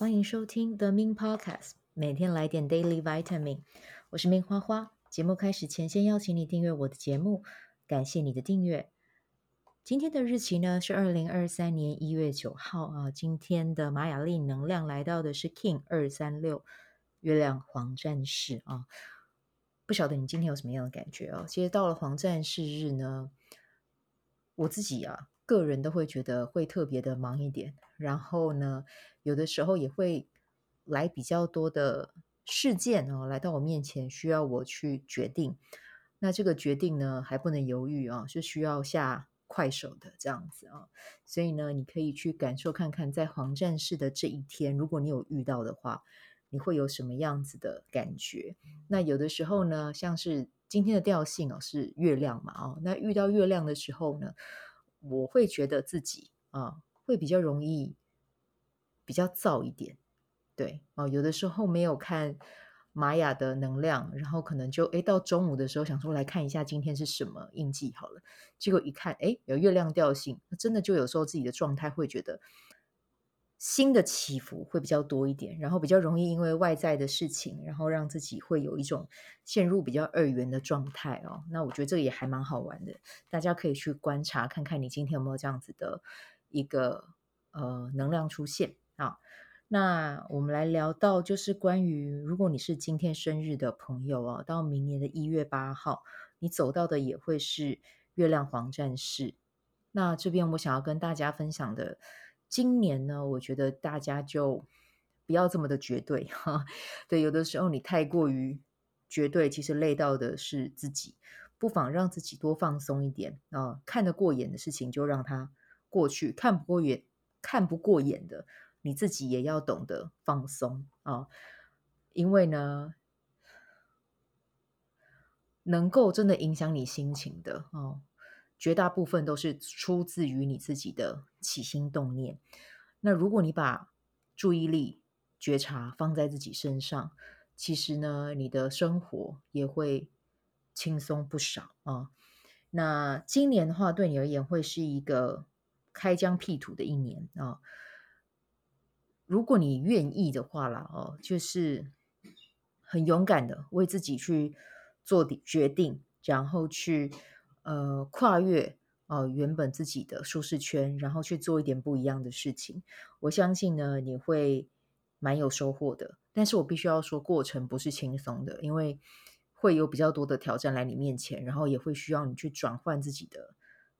欢迎收听 The Min Podcast，每天来点 Daily Vitamin。我是 Min 花花。节目开始前，先邀请你订阅我的节目，感谢你的订阅。今天的日期呢是二零二三年一月九号啊。今天的玛雅历能量来到的是 King 二三六月亮黄战士啊。不晓得你今天有什么样的感觉哦？其实到了黄战士日呢，我自己啊。个人都会觉得会特别的忙一点，然后呢，有的时候也会来比较多的事件哦，来到我面前需要我去决定。那这个决定呢，还不能犹豫啊，是需要下快手的这样子啊。所以呢，你可以去感受看看，在黄战士的这一天，如果你有遇到的话，你会有什么样子的感觉？那有的时候呢，像是今天的调性哦，是月亮嘛哦，那遇到月亮的时候呢，我会觉得自己啊，会比较容易比较燥一点，对啊，有的时候没有看玛雅的能量，然后可能就哎到中午的时候想说来看一下今天是什么印记好了，结果一看哎有月亮调性，真的就有时候自己的状态会觉得。心的起伏会比较多一点，然后比较容易因为外在的事情，然后让自己会有一种陷入比较二元的状态哦。那我觉得这个也还蛮好玩的，大家可以去观察看看你今天有没有这样子的一个呃能量出现啊。那我们来聊到就是关于如果你是今天生日的朋友哦，到明年的一月八号，你走到的也会是月亮黄战士。那这边我想要跟大家分享的。今年呢，我觉得大家就不要这么的绝对哈。对，有的时候你太过于绝对，其实累到的是自己。不妨让自己多放松一点啊，看得过眼的事情就让它过去，看不过眼、看不过眼的，你自己也要懂得放松啊。因为呢，能够真的影响你心情的哦。绝大部分都是出自于你自己的起心动念。那如果你把注意力、觉察放在自己身上，其实呢，你的生活也会轻松不少啊。那今年的话，对你而言会是一个开疆辟土的一年啊。如果你愿意的话啦，哦，就是很勇敢的为自己去做决定，然后去。呃，跨越呃原本自己的舒适圈，然后去做一点不一样的事情。我相信呢，你会蛮有收获的。但是我必须要说，过程不是轻松的，因为会有比较多的挑战来你面前，然后也会需要你去转换自己的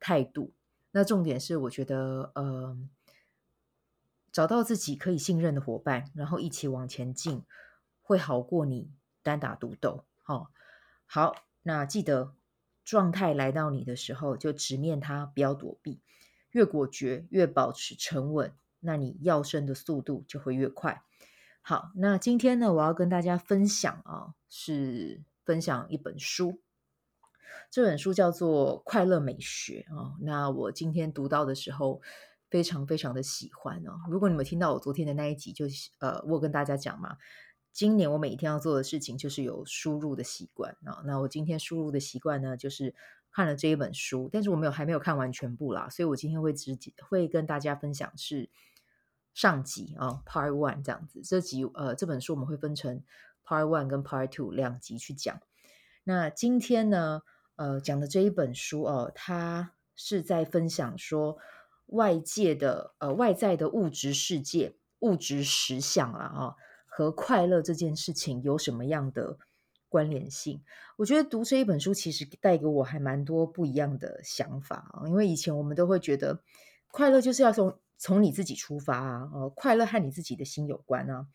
态度。那重点是，我觉得呃，找到自己可以信任的伙伴，然后一起往前进，会好过你单打独斗。好、哦，好，那记得。状态来到你的时候，就直面它，不要躲避。越果决，越保持沉稳，那你要升的速度就会越快。好，那今天呢，我要跟大家分享啊，是分享一本书。这本书叫做《快乐美学》啊。那我今天读到的时候，非常非常的喜欢哦。如果你们听到我昨天的那一集就，就呃，我跟大家讲嘛。今年我每一天要做的事情就是有输入的习惯啊。那我今天输入的习惯呢，就是看了这一本书，但是我没有还没有看完全部啦，所以我今天会直接会跟大家分享是上集啊，Part One 这样子。这集呃这本书我们会分成 Part One 跟 Part Two 两集去讲。那今天呢，呃讲的这一本书哦，它是在分享说外界的呃外在的物质世界物质实相啦啊。和快乐这件事情有什么样的关联性？我觉得读这一本书其实带给我还蛮多不一样的想法啊。因为以前我们都会觉得快乐就是要从从你自己出发啊，呃，快乐和你自己的心有关啊，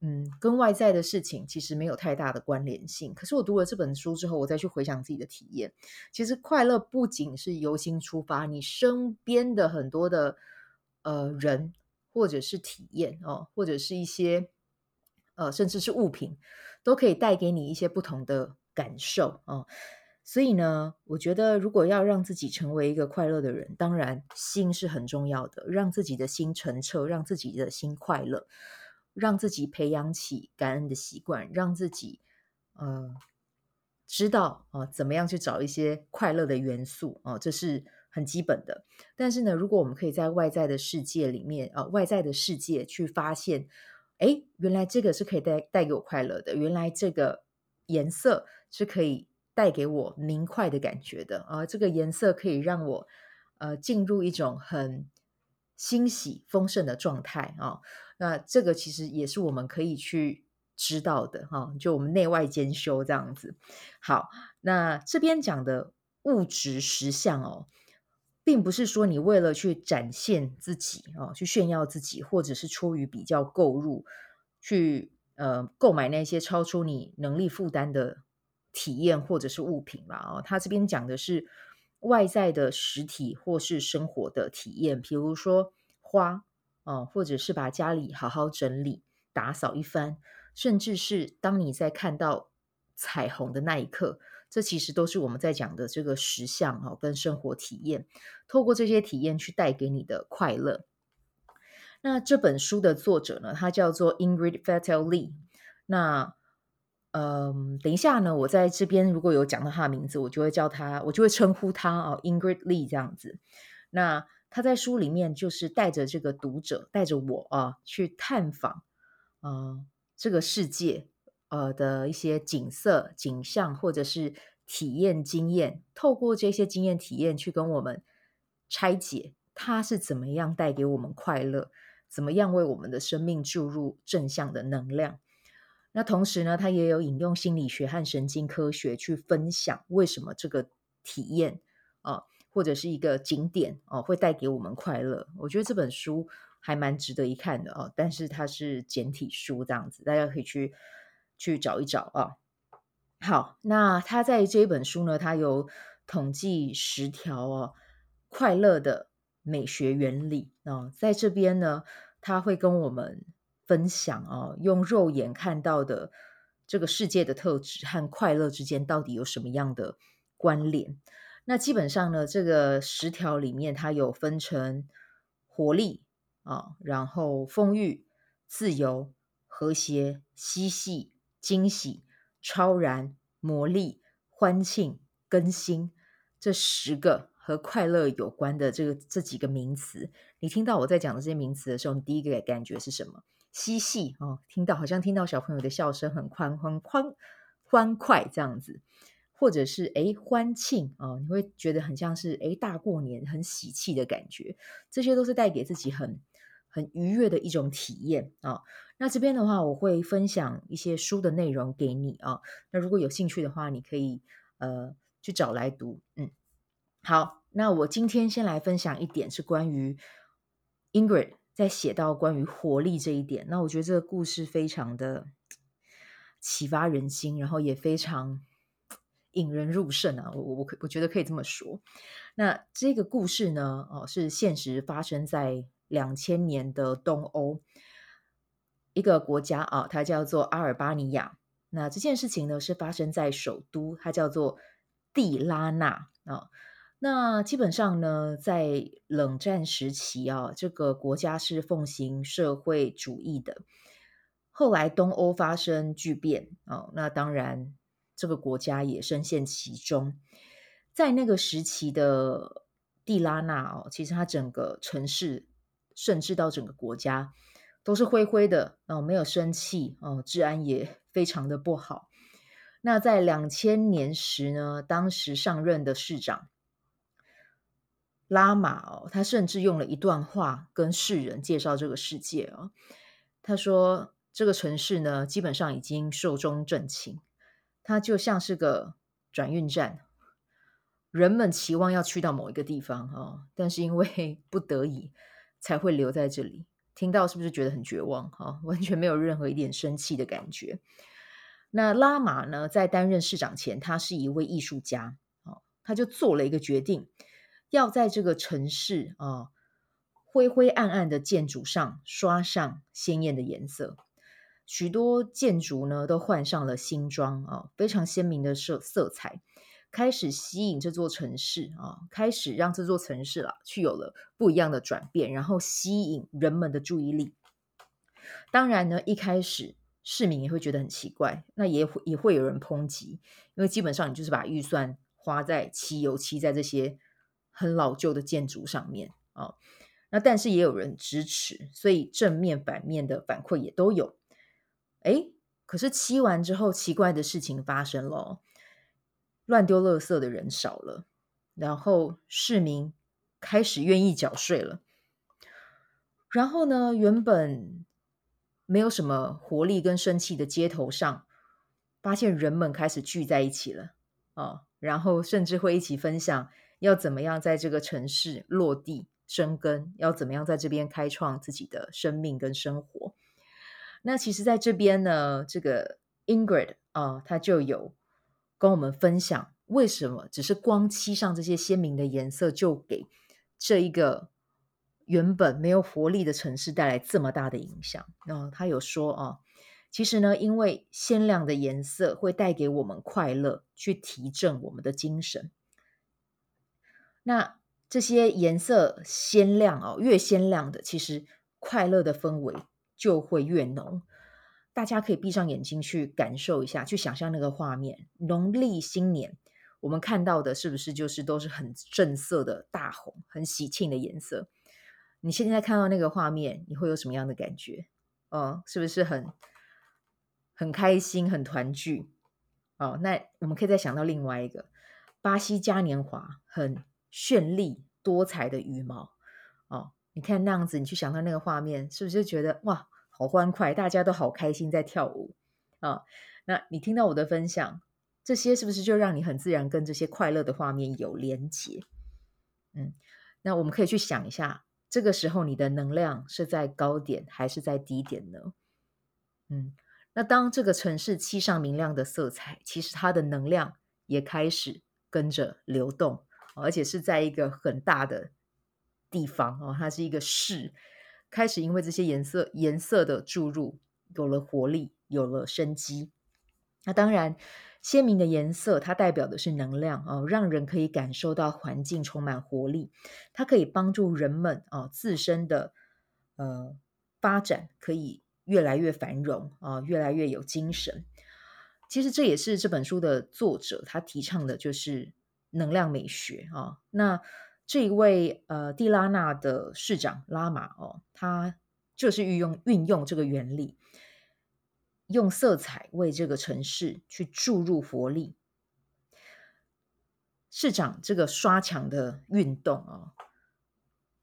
嗯，跟外在的事情其实没有太大的关联性。可是我读了这本书之后，我再去回想自己的体验，其实快乐不仅是由心出发，你身边的很多的呃人或者是体验哦，或者是一些。呃，甚至是物品，都可以带给你一些不同的感受啊、所以呢，我觉得如果要让自己成为一个快乐的人，当然心是很重要的，让自己的心澄澈，让自己的心快乐，让自己培养起感恩的习惯，让自己呃知道啊、呃、怎么样去找一些快乐的元素啊、哦，这是很基本的。但是呢，如果我们可以在外在的世界里面啊、呃，外在的世界去发现，哎，原来这个是可以带带给我快乐的，原来这个颜色是可以带给我明快的感觉的啊、呃，这个颜色可以让我呃进入一种很欣喜丰盛的状态啊。那这个其实也是我们可以去知道的哈，就我们内外兼修这样子。好，那这边讲的物质实相哦，并不是说你为了去展现自己哦，去炫耀自己，或者是出于比较购入去呃购买那些超出你能力负担的体验或者是物品啦哦。他这边讲的是外在的实体或是生活的体验，比如说花。哦，或者是把家里好好整理、打扫一番，甚至是当你在看到彩虹的那一刻，这其实都是我们在讲的这个实相哦，跟生活体验，透过这些体验去带给你的快乐。那这本书的作者呢，他叫做 Ingrid Fetell Lee。那嗯，等一下呢，我在这边如果有讲到他的名字，我就会叫他，我就会称呼他哦，Ingrid Lee 这样子。那他在书里面就是带着这个读者，带着我啊，去探访，呃，这个世界，呃的一些景色、景象，或者是体验经验，透过这些经验体验去跟我们拆解，它是怎么样带给我们快乐，怎么样为我们的生命注入正向的能量。那同时呢，他也有引用心理学和神经科学去分享为什么这个体验啊。或者是一个景点哦，会带给我们快乐。我觉得这本书还蛮值得一看的哦，但是它是简体书这样子，大家可以去去找一找啊。好，那他在这一本书呢，他有统计十条哦快乐的美学原理啊，在这边呢，他会跟我们分享啊，用肉眼看到的这个世界的特质和快乐之间到底有什么样的关联。那基本上呢，这个十条里面，它有分成活力啊，然后丰裕、自由、和谐、嬉戏、惊喜、超然、魔力、欢庆、更新这十个和快乐有关的这个这几个名词。你听到我在讲的这些名词的时候，你第一个感觉是什么？嬉戏哦，听到好像听到小朋友的笑声，很欢很欢欢快这样子。或者是哎欢庆哦，你会觉得很像是哎大过年，很喜气的感觉，这些都是带给自己很很愉悦的一种体验啊。那这边的话，我会分享一些书的内容给你啊。那如果有兴趣的话，你可以呃去找来读。嗯，好，那我今天先来分享一点是关于 Ingrid 在写到关于活力这一点。那我觉得这个故事非常的启发人心，然后也非常。引人入胜啊！我我我觉得可以这么说。那这个故事呢，哦，是现实发生在两千年的东欧一个国家啊，它叫做阿尔巴尼亚。那这件事情呢，是发生在首都，它叫做蒂拉纳啊。那基本上呢，在冷战时期啊，这个国家是奉行社会主义的。后来东欧发生巨变啊，那当然。这个国家也深陷其中，在那个时期的蒂拉纳哦，其实它整个城市，甚至到整个国家都是灰灰的哦，没有生气哦，治安也 非常的不好。那在两千年时呢，当时上任的市长拉玛哦，他甚至用了一段话跟世人介绍这个世界哦，他说这个城市呢，基本上已经寿终正寝。它就像是个转运站，人们期望要去到某一个地方哈，但是因为 不得已才会留在这里。听到是不是觉得很绝望哈？完全没有任何一点生气的感觉。那拉玛呢，在担任市长前，他是一位艺术家啊，他就做了一个决定，要在这个城市啊灰灰暗暗的建筑上刷上鲜艳的颜色。许多建筑呢都换上了新装啊，非常鲜明的色色彩，开始吸引这座城市啊，开始让这座城市啦去有了不一样的转变，然后吸引人们的注意力。当然呢，一开始市民也会觉得很奇怪，那也会也会有人抨击，因为基本上你就是把预算花在漆油漆在这些很老旧的建筑上面啊、那但是也有人支持，所以正面反面的反馈也都有。哎，可是漆完之后，奇怪的事情发生了，乱丢垃圾的人少了，然后市民开始愿意缴税了。然后呢，原本没有什么活力跟生气的街头上，发现人们开始聚在一起了啊、然后甚至会一起分享要怎么样在这个城市落地生根，要怎么样在这边开创自己的生命跟生活。那其实在这边呢，这个 Ingrid 啊、哦，他就有跟我们分享，为什么只是光漆上这些鲜明的颜色，就给这一个原本没有活力的城市带来这么大的影响。那他有说啊。哦其实呢，因为鲜亮的颜色会带给我们快乐，去提振我们的精神。那这些颜色鲜亮哦，越鲜亮的，其实快乐的氛围就会越浓。大家可以闭上眼睛去感受一下，去想象那个画面。农历新年，我们看到的是不是就是都是很正色的大红，很喜庆的颜色？你现在看到那个画面，你会有什么样的感觉？哦，是不是很？很开心，很团聚哦。那我们可以再想到另外一个巴西嘉年华，很绚丽多彩的羽毛哦。你看那样子，你去想到那个画面，是不是觉得哇，好欢快，大家都好开心在跳舞啊、那你听到我的分享，这些是不是就让你很自然跟这些快乐的画面有连结？嗯，那我们可以去想一下，这个时候你的能量是在高点还是在低点呢？嗯。那当这个城市漆上明亮的色彩，其实它的能量也开始跟着流动，而且是在一个很大的地方哦，它是一个市，开始因为这些颜色颜色的注入，有了活力，有了生机。那当然，鲜明的颜色它代表的是能量哦，让人可以感受到环境充满活力，它可以帮助人们哦自身的呃发展可以。越来越繁荣啊，越来越有精神。其实这也是这本书的作者他提倡的，就是能量美学啊。那这一位呃蒂拉纳的市长拉玛哦，他就是运用运用这个原理，用色彩为这个城市去注入活力。市长这个刷墙的运动啊，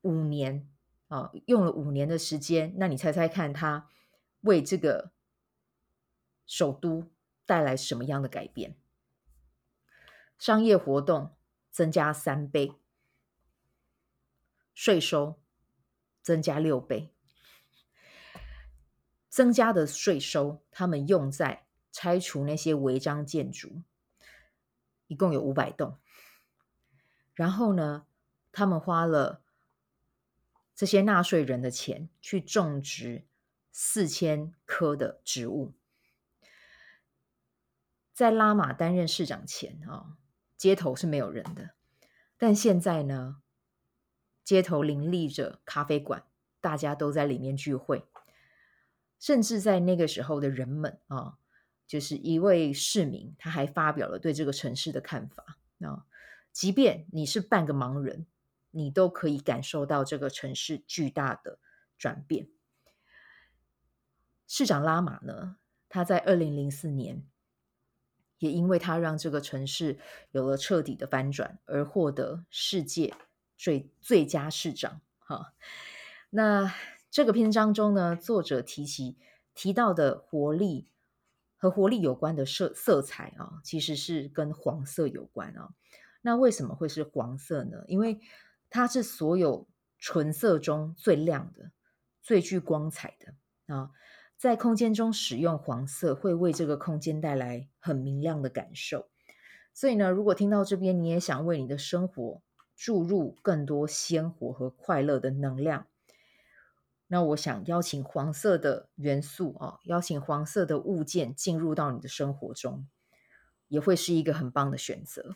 五年啊，用了五年的时间，那你猜猜看他。为这个首都带来什么样的改变？商业活动增加三倍，税收增加六倍，增加的税收他们用在拆除那些违章建筑，一共有五百栋。然后呢，他们花了这些纳税人的钱去种植。四千棵的植物，在拉玛担任市长前啊，街头是没有人的。但现在呢，街头林立着咖啡馆，大家都在里面聚会。甚至在那个时候的人们啊，就是一位市民，他还发表了对这个城市的看法啊。即便你是半个盲人，你都可以感受到这个城市巨大的转变。市长拉玛呢，他在二零零四年，也因为他让这个城市有了彻底的翻转，而获得世界最最佳市长。哈，那这个篇章中呢，作者提起提到的活力和活力有关的色色彩啊，其实是跟黄色有关啊。那为什么会是黄色呢？因为它是所有纯色中最亮的、最具光彩的啊。在空间中使用黄色，会为这个空间带来很明亮的感受。所以呢，如果听到这边，你也想为你的生活注入更多鲜活和快乐的能量，那我想邀请黄色的元素啊，邀请黄色的物件进入到你的生活中，也会是一个很棒的选择。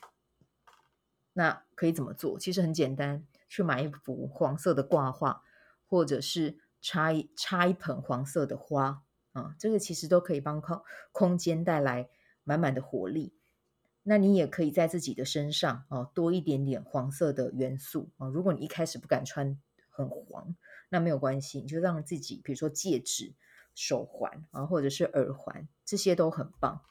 那可以怎么做？其实很简单，去买一幅黄色的挂画，或者是。插一插一盆黄色的花啊，这个其实都可以帮空空间带来满满的活力。那你也可以在自己的身上哦多一点点黄色的元素啊。如果你一开始不敢穿很黄，那没有关系，你就让自己，比如说戒指、手环啊，或者是耳环，这些都很棒。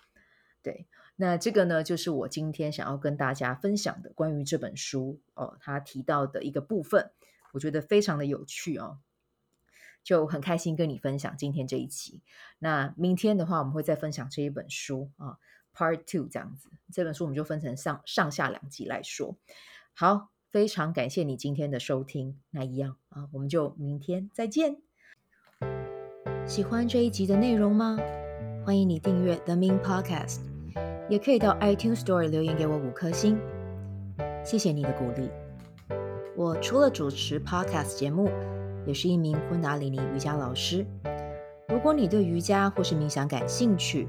对，那这个呢，就是我今天想要跟大家分享的关于这本书哦，他提到的一个部分，我觉得非常的有趣哦，就很开心跟你分享今天这一期。那明天的话，我们会再分享这一本书啊。Part Two 这样子，这本书我们就分成上上下两集来说。好，非常感谢你今天的收听。那一样啊，我们就明天再见。喜欢这一集的内容吗？欢迎你订阅 The Min Podcast，也可以到 iTunes Store 留言给我五颗星。谢谢你的鼓励。我除了主持 Podcast 节目，也是一名昆达里尼瑜伽老师。如果你对瑜伽或是冥想感兴趣，